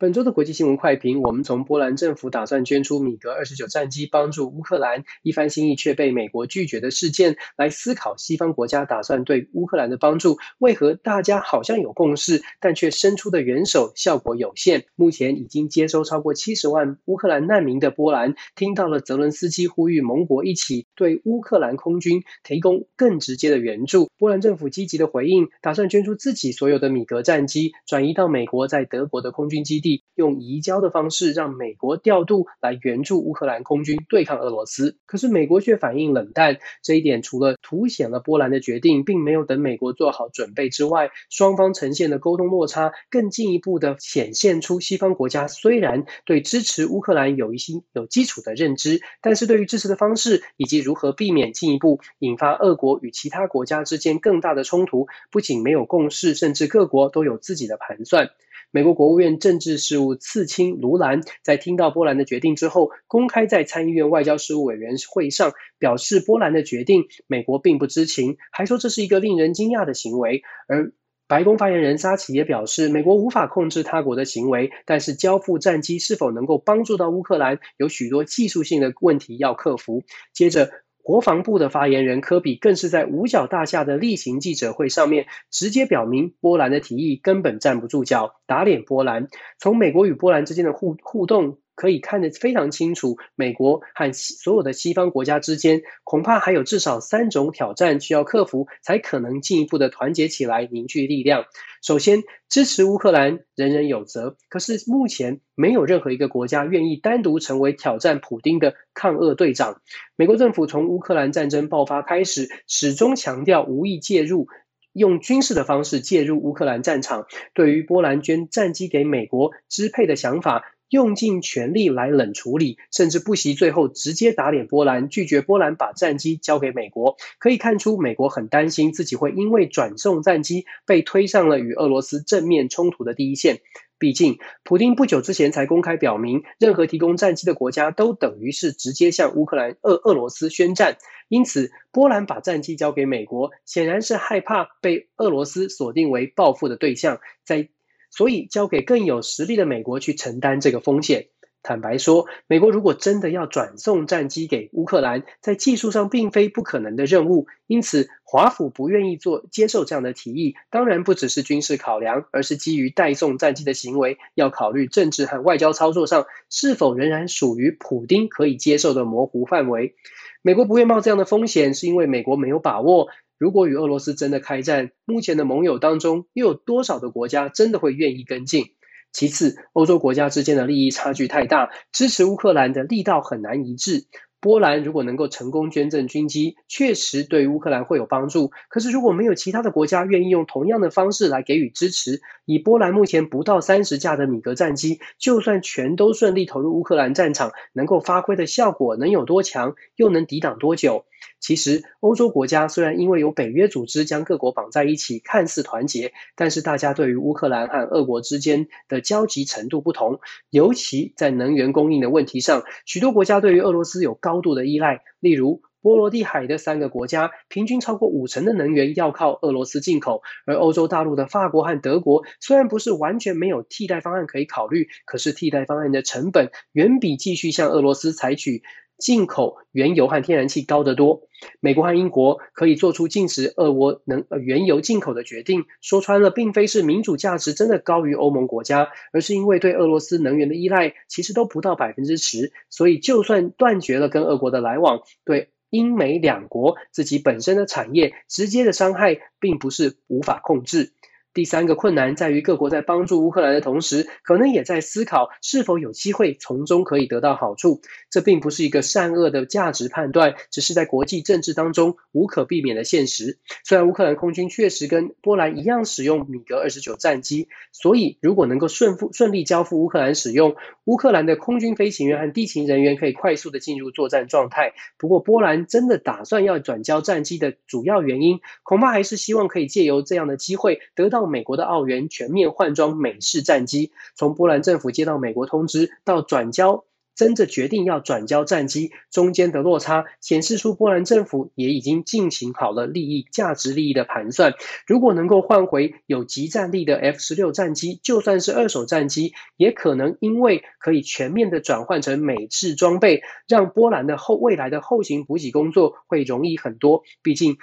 本周的国际新闻快评，我们从波兰政府打算捐出米格二十九战机帮助乌克兰一番心意却被美国拒绝的事件，来思考西方国家打算对乌克兰的帮助，为何大家好像有共识，但却伸出的援手效果有限。目前已经接收超过七十万乌克兰难民的波兰，听到了泽伦斯基呼吁盟国一起对乌克兰空军提供更直接的援助。波兰政府积极的回应，打算捐出自己所有的米格战机，转移到美国在德国的空军基地。用移交的方式让美国调度来援助乌克兰空军对抗俄罗斯，可是美国却反应冷淡。这一点除了凸显了波兰的决定并没有等美国做好准备之外，双方呈现的沟通落差，更进一步的显现出西方国家虽然对支持乌克兰有一些有基础的认知，但是对于支持的方式以及如何避免进一步引发俄国与其他国家之间更大的冲突，不仅没有共识，甚至各国都有自己的盘算。美国国务院政治事务次卿卢兰在听到波兰的决定之后，公开在参议院外交事务委员会上表示，波兰的决定美国并不知情，还说这是一个令人惊讶的行为。而白宫发言人沙奇也表示，美国无法控制他国的行为，但是交付战机是否能够帮助到乌克兰，有许多技术性的问题要克服。接着。国防部的发言人科比更是在五角大厦的例行记者会上面直接表明，波兰的提议根本站不住脚，打脸波兰。从美国与波兰之间的互互动。可以看得非常清楚，美国和所有的西方国家之间，恐怕还有至少三种挑战需要克服，才可能进一步的团结起来，凝聚力量。首先，支持乌克兰，人人有责。可是目前没有任何一个国家愿意单独成为挑战普丁的抗俄队长。美国政府从乌克兰战争爆发开始，始终强调无意介入，用军事的方式介入乌克兰战场。对于波兰捐战机给美国支配的想法。用尽全力来冷处理，甚至不惜最后直接打脸波兰，拒绝波兰把战机交给美国。可以看出，美国很担心自己会因为转送战机被推上了与俄罗斯正面冲突的第一线。毕竟，普丁不久之前才公开表明，任何提供战机的国家都等于是直接向乌克兰、俄俄罗斯宣战。因此，波兰把战机交给美国，显然是害怕被俄罗斯锁定为报复的对象。在所以，交给更有实力的美国去承担这个风险。坦白说，美国如果真的要转送战机给乌克兰，在技术上并非不可能的任务。因此，华府不愿意做接受这样的提议，当然不只是军事考量，而是基于代送战机的行为，要考虑政治和外交操作上是否仍然属于普丁可以接受的模糊范围。美国不愿冒这样的风险，是因为美国没有把握。如果与俄罗斯真的开战，目前的盟友当中又有多少的国家真的会愿意跟进？其次，欧洲国家之间的利益差距太大，支持乌克兰的力道很难一致。波兰如果能够成功捐赠军机，确实对乌克兰会有帮助。可是如果没有其他的国家愿意用同样的方式来给予支持，以波兰目前不到三十架的米格战机，就算全都顺利投入乌克兰战场，能够发挥的效果能有多强，又能抵挡多久？其实，欧洲国家虽然因为有北约组织将各国绑在一起，看似团结，但是大家对于乌克兰和俄国之间的交集程度不同，尤其在能源供应的问题上，许多国家对于俄罗斯有高度的依赖。例如，波罗的海的三个国家，平均超过五成的能源要靠俄罗斯进口，而欧洲大陆的法国和德国虽然不是完全没有替代方案可以考虑，可是替代方案的成本远比继续向俄罗斯采取。进口原油和天然气高得多，美国和英国可以做出禁止俄国能原油进口的决定。说穿了，并非是民主价值真的高于欧盟国家，而是因为对俄罗斯能源的依赖其实都不到百分之十。所以，就算断绝了跟俄国的来往，对英美两国自己本身的产业直接的伤害，并不是无法控制。第三个困难在于，各国在帮助乌克兰的同时，可能也在思考是否有机会从中可以得到好处。这并不是一个善恶的价值判断，只是在国际政治当中无可避免的现实。虽然乌克兰空军确实跟波兰一样使用米格二十九战机，所以如果能够顺付顺利交付乌克兰使用，乌克兰的空军飞行员和地勤人员可以快速的进入作战状态。不过，波兰真的打算要转交战机的主要原因，恐怕还是希望可以借由这样的机会得到。美国的澳元全面换装美式战机，从波兰政府接到美国通知到转交真的决定要转交战机，中间的落差显示出波兰政府也已经进行好了利益、价值利益的盘算。如果能够换回有即战力的 F 十六战机，就算是二手战机，也可能因为可以全面的转换成美制装备，让波兰的后未来的后勤补给工作会容易很多。毕竟，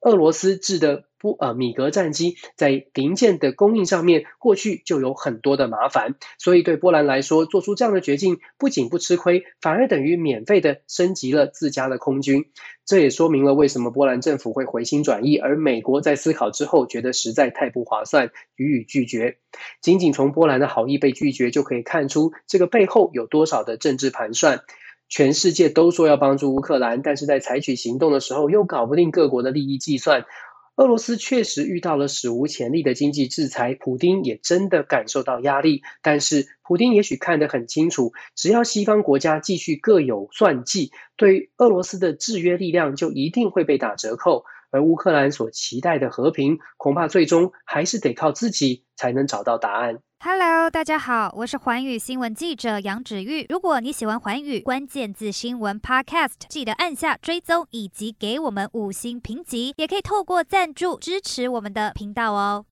俄罗斯制的。不，呃，米格战机在零件的供应上面，过去就有很多的麻烦，所以对波兰来说，做出这样的决定，不仅不吃亏，反而等于免费的升级了自家的空军。这也说明了为什么波兰政府会回心转意，而美国在思考之后，觉得实在太不划算，予以拒绝。仅仅从波兰的好意被拒绝，就可以看出这个背后有多少的政治盘算。全世界都说要帮助乌克兰，但是在采取行动的时候，又搞不定各国的利益计算。俄罗斯确实遇到了史无前例的经济制裁，普丁也真的感受到压力。但是，普丁也许看得很清楚，只要西方国家继续各有算计，对俄罗斯的制约力量就一定会被打折扣。而乌克兰所期待的和平，恐怕最终还是得靠自己才能找到答案。Hello，大家好，我是环宇新闻记者杨芷玉。如果你喜欢环宇关键字新闻 Podcast，记得按下追踪以及给我们五星评级，也可以透过赞助支持我们的频道哦。